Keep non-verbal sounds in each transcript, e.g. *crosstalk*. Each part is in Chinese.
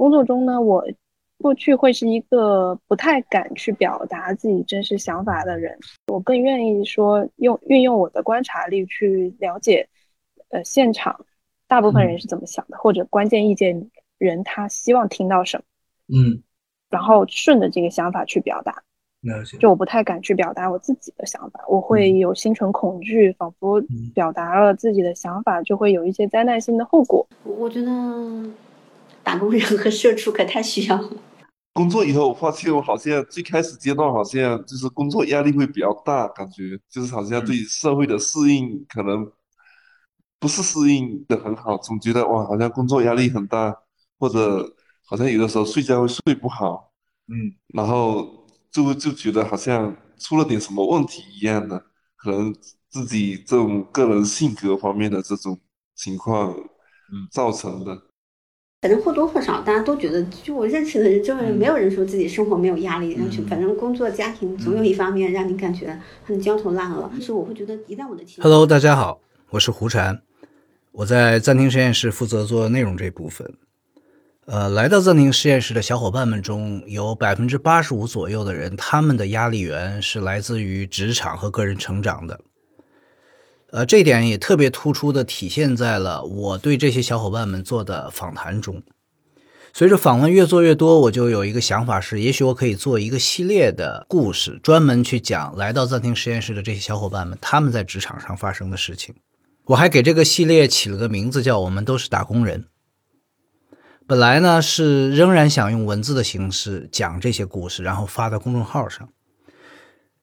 工作中呢，我过去会是一个不太敢去表达自己真实想法的人，我更愿意说用运用我的观察力去了解，呃，现场大部分人是怎么想的，或者关键意见人他希望听到什么，嗯，然后顺着这个想法去表达。了解。就我不太敢去表达我自己的想法，我会有心存恐惧，仿佛表达了自己的想法就会有一些灾难性的后果。我觉得打工人和社畜可太需要了。工作以后，我发现我好像最开始阶段好像就是工作压力会比较大，感觉就是好像对社会的适应可能不是适应的很好，总觉得哇，好像工作压力很大，或者好像有的时候睡觉会睡不好，嗯，然后就就觉得好像出了点什么问题一样的，可能自己这种个人性格方面的这种情况，嗯造成的。反正或多或少，大家都觉得，就我认识的人，周围没有人说自己生活没有压力，然后就反正工作、家庭总有一方面让你感觉很焦头烂额。就是我会觉得，一旦我的 Hello，大家好，我是胡禅，我在暂停实验室负责做内容这部分。呃，来到暂停实验室的小伙伴们中有百分之八十五左右的人，他们的压力源是来自于职场和个人成长的。呃，这点也特别突出的体现在了我对这些小伙伴们做的访谈中。随着访问越做越多，我就有一个想法是，也许我可以做一个系列的故事，专门去讲来到暂停实验室的这些小伙伴们他们在职场上发生的事情。我还给这个系列起了个名字，叫《我们都是打工人》。本来呢是仍然想用文字的形式讲这些故事，然后发到公众号上。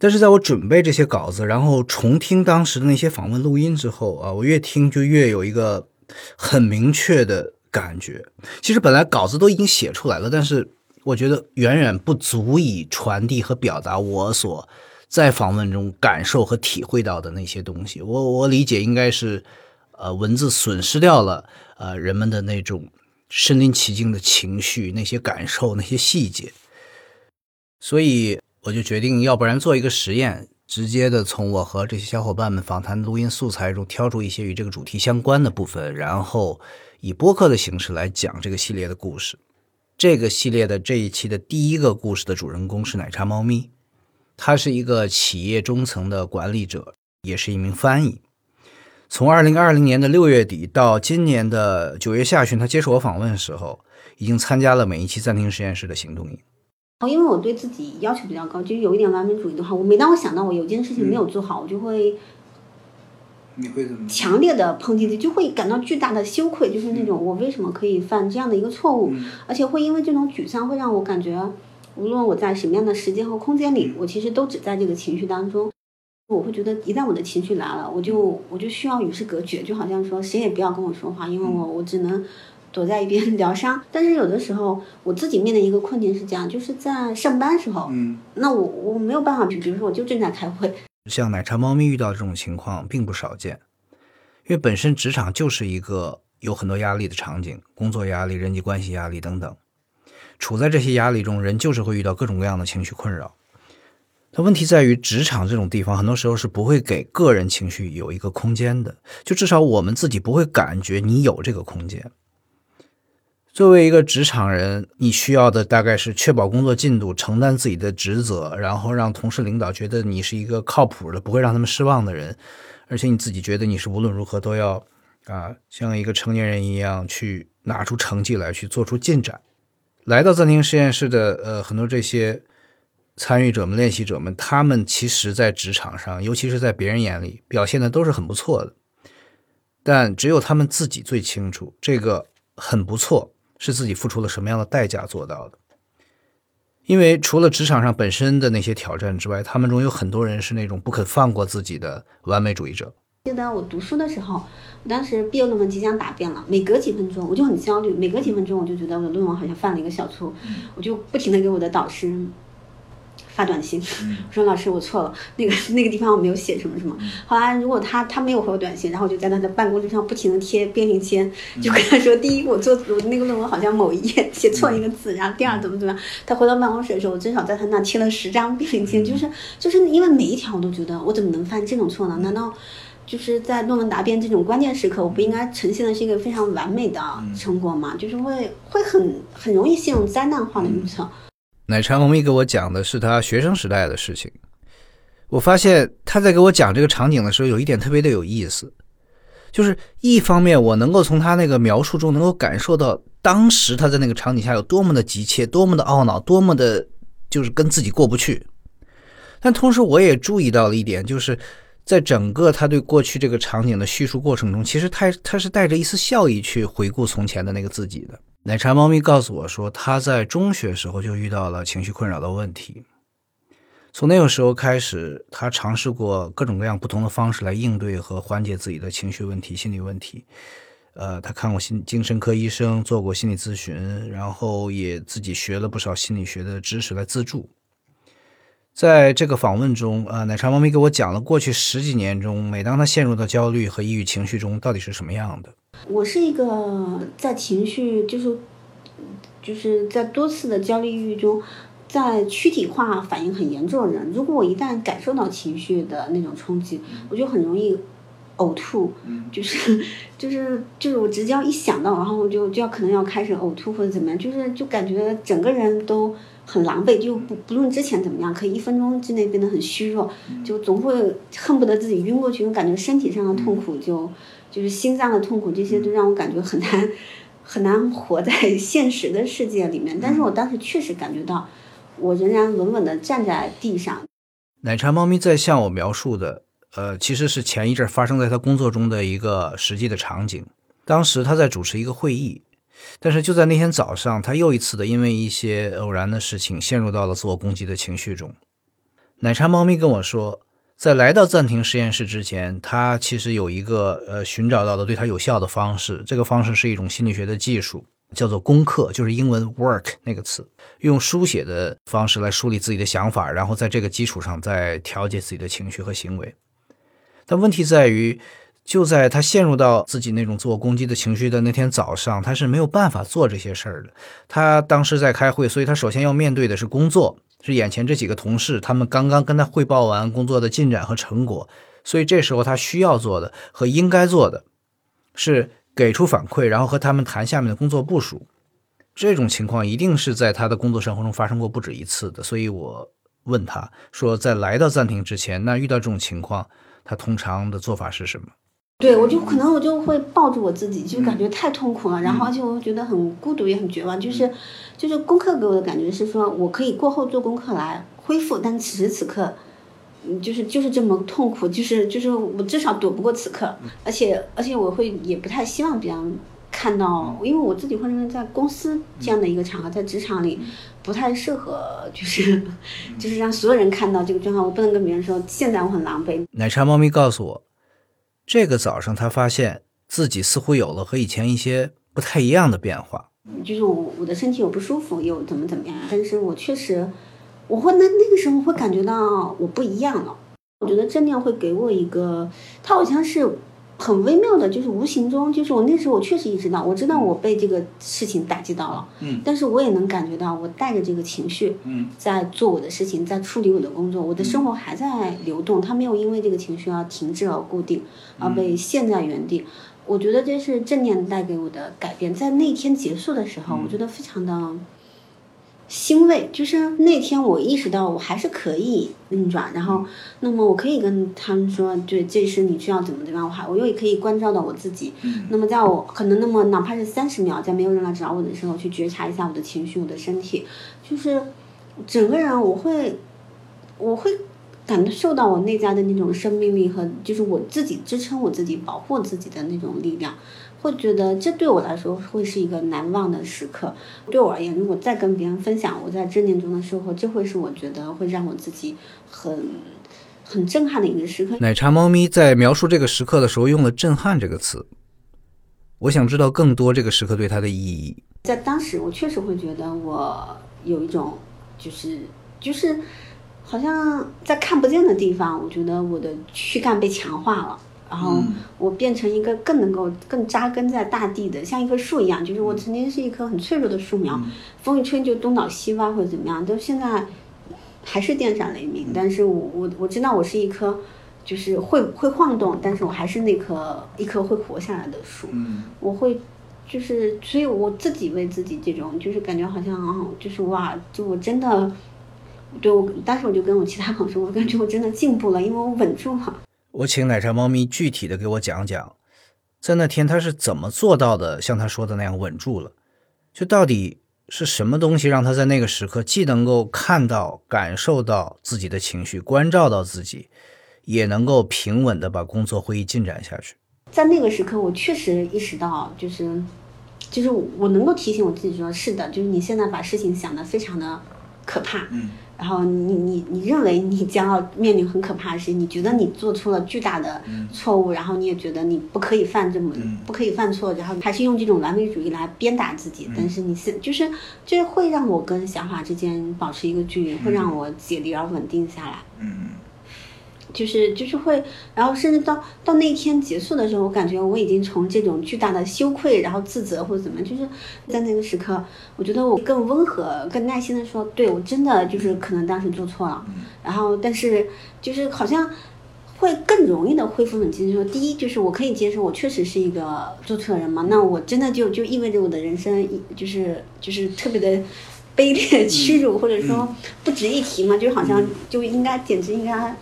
但是在我准备这些稿子，然后重听当时的那些访问录音之后啊，我越听就越有一个很明确的感觉。其实本来稿子都已经写出来了，但是我觉得远远不足以传递和表达我所在访问中感受和体会到的那些东西。我我理解应该是，呃，文字损失掉了呃人们的那种身临其境的情绪、那些感受、那些细节，所以。我就决定，要不然做一个实验，直接的从我和这些小伙伴们访谈录音素材中挑出一些与这个主题相关的部分，然后以播客的形式来讲这个系列的故事。这个系列的这一期的第一个故事的主人公是奶茶猫咪，他是一个企业中层的管理者，也是一名翻译。从二零二零年的六月底到今年的九月下旬，他接受我访问的时候，已经参加了每一期暂停实验室的行动营。哦，因为我对自己要求比较高，就有一点完美主义的话，我每当我想到我有件事情没有做好，我就会你会怎么？强烈的抨击自己，就会感到巨大的羞愧，就是那种我为什么可以犯这样的一个错误，而且会因为这种沮丧，会让我感觉，无论我在什么样的时间和空间里，我其实都只在这个情绪当中。我会觉得，一旦我的情绪来了，我就我就需要与世隔绝，就好像说谁也不要跟我说话，因为我我只能。躲在一边 *laughs* 疗伤，但是有的时候我自己面临一个困境是这样，就是在上班时候，嗯，那我我没有办法，比比如说我就正在开会，*laughs* 像奶茶猫咪遇到这种情况并不少见，因为本身职场就是一个有很多压力的场景，工作压力、人际关系压力等等，处在这些压力中，人就是会遇到各种各样的情绪困扰。它问题在于，职场这种地方很多时候是不会给个人情绪有一个空间的，就至少我们自己不会感觉你有这个空间。作为一个职场人，你需要的大概是确保工作进度，承担自己的职责，然后让同事领导觉得你是一个靠谱的，不会让他们失望的人，而且你自己觉得你是无论如何都要啊，像一个成年人一样去拿出成绩来，去做出进展。来到暂停实验室的呃很多这些参与者们、练习者们，他们其实在职场上，尤其是在别人眼里表现的都是很不错的，但只有他们自己最清楚这个很不错。是自己付出了什么样的代价做到的？因为除了职场上本身的那些挑战之外，他们中有很多人是那种不肯放过自己的完美主义者。记得我读书的时候，我当时毕业论文即将答辩了，每隔几分钟我就很焦虑，每隔几分钟我就觉得我的论文好像犯了一个小错，我就不停的给我的导师。发短信，我说老师我错了，那个那个地方我没有写什么什么。后来如果他他没有回我短信，然后我就在他的办公桌上不停的贴便利签，就跟他说：第一，我做我那个论文好像某一页写错一个字，然后第二怎么怎么样。他回到办公室的时候，我至少在他那贴了十张便利签，就是就是因为每一条我都觉得我怎么能犯这种错呢？难道就是在论文答辩这种关键时刻，我不应该呈现的是一个非常完美的成果嘛？就是会会很很容易陷入灾难化的预测。奶茶猫咪给我讲的是他学生时代的事情，我发现他在给我讲这个场景的时候，有一点特别的有意思，就是一方面我能够从他那个描述中能够感受到当时他在那个场景下有多么的急切，多么的懊恼，多么的就是跟自己过不去，但同时我也注意到了一点，就是。在整个他对过去这个场景的叙述过程中，其实他他是带着一丝笑意去回顾从前的那个自己的。奶茶猫咪告诉我说，他在中学时候就遇到了情绪困扰的问题，从那个时候开始，他尝试过各种各样不同的方式来应对和缓解自己的情绪问题、心理问题。呃，他看过心精神科医生，做过心理咨询，然后也自己学了不少心理学的知识来自助。在这个访问中，呃，奶茶猫咪给我讲了过去十几年中，每当他陷入到焦虑和抑郁情绪中，到底是什么样的。我是一个在情绪，就是就是在多次的焦虑抑郁中，在躯体化反应很严重的人。如果我一旦感受到情绪的那种冲击，我就很容易呕吐，就是就是就是我直接要一想到，然后我就就要可能要开始呕吐或者怎么样，就是就感觉整个人都。很狼狈，就不不论之前怎么样，可以一分钟之内变得很虚弱，就总会恨不得自己晕过去。我感觉身体上的痛苦，就就是心脏的痛苦，这些都让我感觉很难很难活在 *laughs* 现实的世界里面。但是我当时确实感觉到，我仍然稳稳的站在地上。奶茶猫咪在向我描述的，呃，其实是前一阵发生在他工作中的一个实际的场景。当时他在主持一个会议。但是就在那天早上，他又一次的因为一些偶然的事情，陷入到了自我攻击的情绪中。奶茶猫咪跟我说，在来到暂停实验室之前，他其实有一个呃寻找到的对他有效的方式。这个方式是一种心理学的技术，叫做功课，就是英文 work 那个词，用书写的方式来梳理自己的想法，然后在这个基础上再调节自己的情绪和行为。但问题在于。就在他陷入到自己那种自我攻击的情绪的那天早上，他是没有办法做这些事儿的。他当时在开会，所以他首先要面对的是工作，是眼前这几个同事，他们刚刚跟他汇报完工作的进展和成果。所以这时候他需要做的和应该做的，是给出反馈，然后和他们谈下面的工作部署。这种情况一定是在他的工作生活中发生过不止一次的。所以我问他说，在来到暂停之前，那遇到这种情况，他通常的做法是什么？对，我就可能我就会抱住我自己，就感觉太痛苦了，然后而且我觉得很孤独，也很绝望。就是，就是功课给我的感觉是说，我可以过后做功课来恢复，但此时此刻，嗯，就是就是这么痛苦，就是就是我至少躲不过此刻，而且而且我会也不太希望别人看到，因为我自己会认为在公司这样的一个场合，在职场里不太适合，就是 *laughs* 就是让所有人看到这个状况，我不能跟别人说现在我很狼狈。奶茶猫咪告诉我。这个早上，他发现自己似乎有了和以前一些不太一样的变化。就是我我的身体有不舒服，有怎么怎么样，但是我确实，我会那那个时候会感觉到我不一样了。我觉得正念会给我一个，它好像是。很微妙的，就是无形中，就是我那时候我确实意识到，我知道我被这个事情打击到了，嗯，但是我也能感觉到，我带着这个情绪，嗯，在做我的事情，在处理我的工作，我的生活还在流动，它没有因为这个情绪而停滞而固定，而被陷在原地。我觉得这是正念带给我的改变，在那天结束的时候，我觉得非常的。欣慰，就是那天我意识到我还是可以运转，然后，那么我可以跟他们说，对，这是你需要怎么怎么样，我还我又可以关照到我自己。那么在我可能那么哪怕是三十秒，在没有人来找我的时候，去觉察一下我的情绪、我的身体，就是整个人我会，我会感受到我内在的那种生命力和就是我自己支撑我自己、保护自己的那种力量。会觉得这对我来说会是一个难忘的时刻。对我而言，如果再跟别人分享我在正念中的收获，这会是我觉得会让我自己很很震撼的一个时刻。奶茶猫咪在描述这个时刻的时候用了“震撼”这个词。我想知道更多这个时刻对它的意义。在当时，我确实会觉得我有一种就是就是好像在看不见的地方，我觉得我的躯干被强化了。然后我变成一个更能够更扎根在大地的，像一棵树一样。就是我曾经是一棵很脆弱的树苗，风一吹就东倒西歪或者怎么样，都现在还是电闪雷鸣。但是我我我知道我是一棵，就是会会晃动，但是我还是那棵一棵会活下来的树。嗯我会，就是，所以我自己为自己这种，就是感觉好像，哦就是哇，就我真的，对我当时我就跟我其他朋友说，我感觉我真的进步了，因为我稳住了。我请奶茶猫咪具体的给我讲讲，在那天他是怎么做到的，像他说的那样稳住了？就到底是什么东西让他在那个时刻既能够看到、感受到自己的情绪，关照到自己，也能够平稳的把工作会议进展下去？在那个时刻，我确实意识到，就是，就是我能够提醒我自己说，是的，就是你现在把事情想得非常的可怕，嗯，然后你你你认为你将要面临很可怕的事情，你觉得你做出了巨大的错误，然后你也觉得你不可以犯这么、不可以犯错，然后还是用这种完美主义来鞭打自己，但是你现就是这会让我跟想法之间保持一个距离，会让我解离而稳定下来。嗯就是就是会，然后甚至到到那一天结束的时候，我感觉我已经从这种巨大的羞愧，然后自责或者怎么，就是在那个时刻，我觉得我更温和、更耐心的说，对我真的就是可能当时做错了，然后但是就是好像会更容易的恢复冷静，说第一就是我可以接受我确实是一个做错的人嘛，那我真的就就意味着我的人生就是就是特别的卑劣、*laughs* 屈辱，或者说不值一提嘛，就好像就应该简直应该。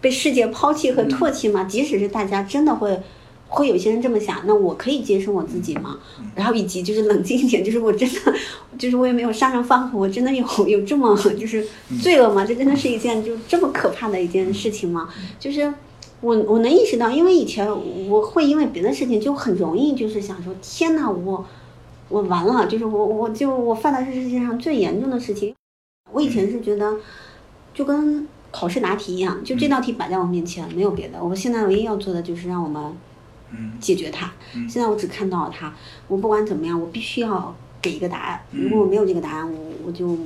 被世界抛弃和唾弃吗？即使是大家真的会，会有些人这么想，那我可以接受我自己吗？然后以及就是冷静一点，就是我真的，就是我也没有杀人放火，我真的有有这么就是罪恶吗？这真的是一件就这么可怕的一件事情吗？就是我我能意识到，因为以前我会因为别的事情就很容易就是想说，天哪，我我完了，就是我我就我犯的是世界上最严重的事情。我以前是觉得就跟。考试答题一样，就这道题摆在我面前，没有别的。我现在唯一要做的就是让我们解决它。现在我只看到了它，我不管怎么样，我必须要给一个答案。如果我没有这个答案，我我就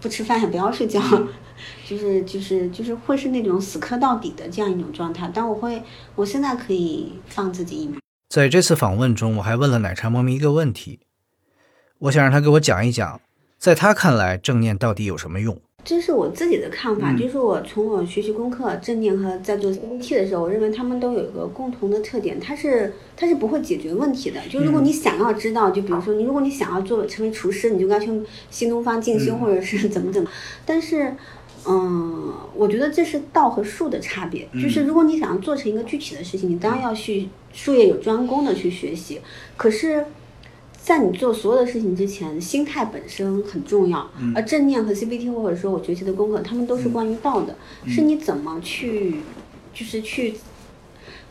不吃饭也不要睡觉，*laughs* 就是就是就是会是那种死磕到底的这样一种状态。但我会，我现在可以放自己一马。在这次访问中，我还问了奶茶猫咪一个问题，我想让他给我讲一讲，在他看来，正念到底有什么用？这是我自己的看法，就是我从我学习功课、正念和在做 CBT 的时候，我认为他们都有一个共同的特点，它是它是不会解决问题的。就如果你想要知道，就比如说你如果你想要做成为厨师，你就该去新东方进修，或者是怎么怎么。但是，嗯，我觉得这是道和术的差别。就是如果你想要做成一个具体的事情，你当然要去术业有专攻的去学习。可是。在你做所有的事情之前，心态本身很重要。而正念和 CBT 或者说我学习的功课，他们都是关于道的，是你怎么去，就是去，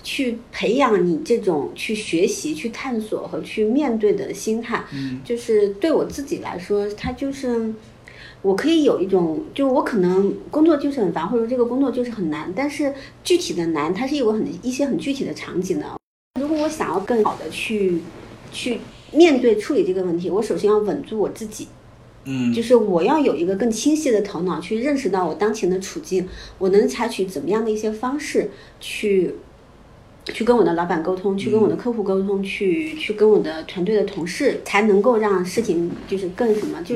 去培养你这种去学习、去探索和去面对的心态。就是对我自己来说，它就是我可以有一种，就我可能工作就是很烦，或者这个工作就是很难，但是具体的难，它是有很一些很具体的场景的。如果我想要更好的去，去。面对处理这个问题，我首先要稳住我自己，嗯，就是我要有一个更清晰的头脑，去认识到我当前的处境，我能采取怎么样的一些方式去，去跟我的老板沟通，去跟我的客户沟通，去去跟我的团队的同事，才能够让事情就是更什么就。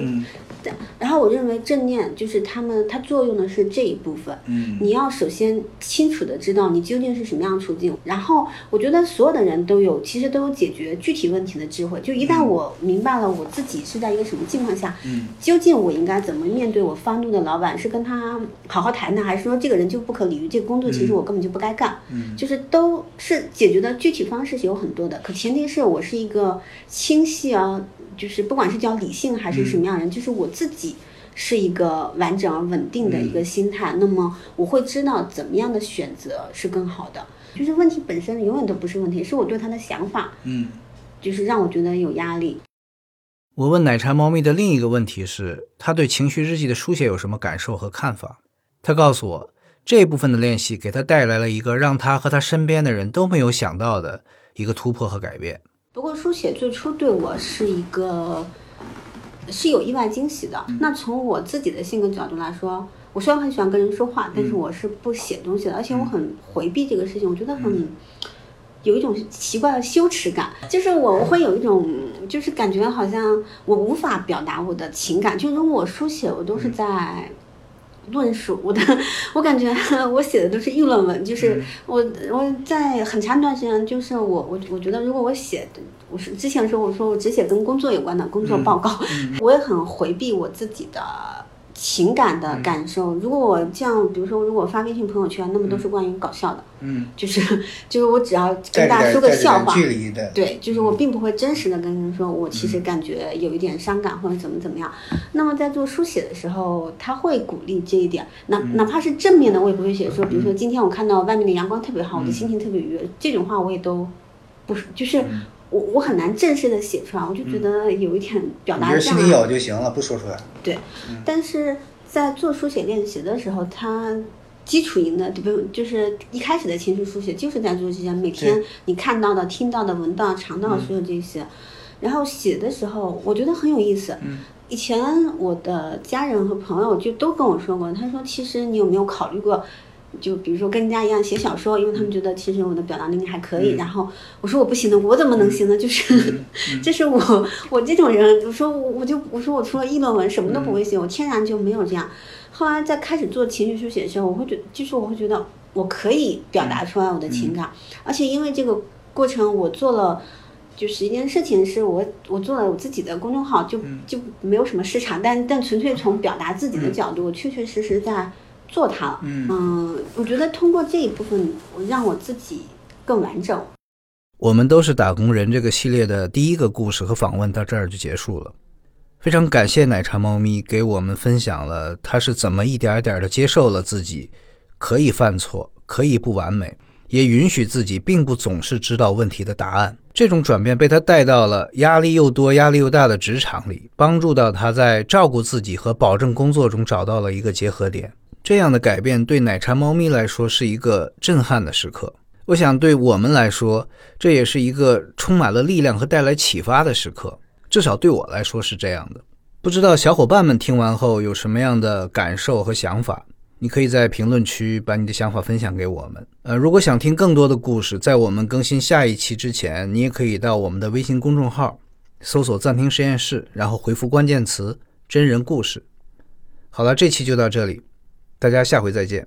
然后我认为正念就是他们，它作用的是这一部分。嗯，你要首先清楚的知道你究竟是什么样的处境。然后我觉得所有的人都有，其实都有解决具体问题的智慧。就一旦我明白了我自己是在一个什么境况下，嗯，究竟我应该怎么面对我发怒的老板，是跟他好好谈谈，还是说这个人就不可理喻？这个工作其实我根本就不该干。嗯，就是都是解决的具体方式是有很多的，可前提是我是一个清晰啊。就是不管是叫理性还是什么样人，就是我自己是一个完整而稳定的一个心态，那么我会知道怎么样的选择是更好的。就是问题本身永远都不是问题，是我对他的想法，嗯，就是让我觉得有压力。我问奶茶猫咪的另一个问题是，他对情绪日记的书写有什么感受和看法？他告诉我，这部分的练习给他带来了一个让他和他身边的人都没有想到的一个突破和改变。不过书写最初对我是一个是有意外惊喜的。那从我自己的性格角度来说，我虽然很喜欢跟人说话，但是我是不写东西的，而且我很回避这个事情，我觉得很有一种奇怪的羞耻感，就是我我会有一种就是感觉好像我无法表达我的情感，就如果我书写，我都是在论述，我的我感觉 *laughs* 我写的都是议论文，就是我我在很长一段时间，就是我我我觉得如果我写的，我是之前说我说我只写跟工作有关的工作报告，我也很回避我自己的。情感的感受，如果我这样，比如说，如果发微信朋友圈，那么都是关于搞笑的，嗯，*laughs* 就是就是我只要跟大家说个笑话，距离的，对，就是我并不会真实的跟人说，我其实感觉有一点伤感或者怎么怎么样。那么在做书写的时候，他会鼓励这一点，哪哪怕是正面的，我也不会写说，比如说今天我看到外面的阳光特别好，我的心情特别愉悦，这种话我也都不是，就是我我很难正式的写出来，我就觉得有一点表达。你心里有就行了，不说出来。对，但是在做书写练习的时候，它基础营的，不就是一开始的情绪书写，就是在做这些每天你看到的、听到的、闻到、尝到的所有这些。然后写的时候，我觉得很有意思。以前我的家人和朋友就都跟我说过，他说：“其实你有没有考虑过？”就比如说跟人家一样写小说，因为他们觉得其实我的表达能力还可以。然后我说我不行的，我怎么能行呢？就是，*laughs* 这是我我这种人。我说我就我说我除了议论文什么都不会写，我天然就没有这样。后来在开始做情绪书写的时候，我会觉就是我会觉得我可以表达出来我的情感，而且因为这个过程我做了，就是一件事情是我我做了我自己的公众号，就就没有什么市场，但但纯粹从表达自己的角度，我确确实实在。做它了，嗯，我觉得通过这一部分，我让我自己更完整。我们都是打工人这个系列的第一个故事和访问到这儿就结束了。非常感谢奶茶猫咪给我们分享了他是怎么一点点的接受了自己可以犯错，可以不完美，也允许自己并不总是知道问题的答案。这种转变被他带到了压力又多、压力又大的职场里，帮助到他在照顾自己和保证工作中找到了一个结合点。这样的改变对奶茶猫咪来说是一个震撼的时刻，我想对我们来说，这也是一个充满了力量和带来启发的时刻。至少对我来说是这样的。不知道小伙伴们听完后有什么样的感受和想法？你可以在评论区把你的想法分享给我们。呃，如果想听更多的故事，在我们更新下一期之前，你也可以到我们的微信公众号搜索“暂停实验室”，然后回复关键词“真人故事”。好了，这期就到这里。大家下回再见。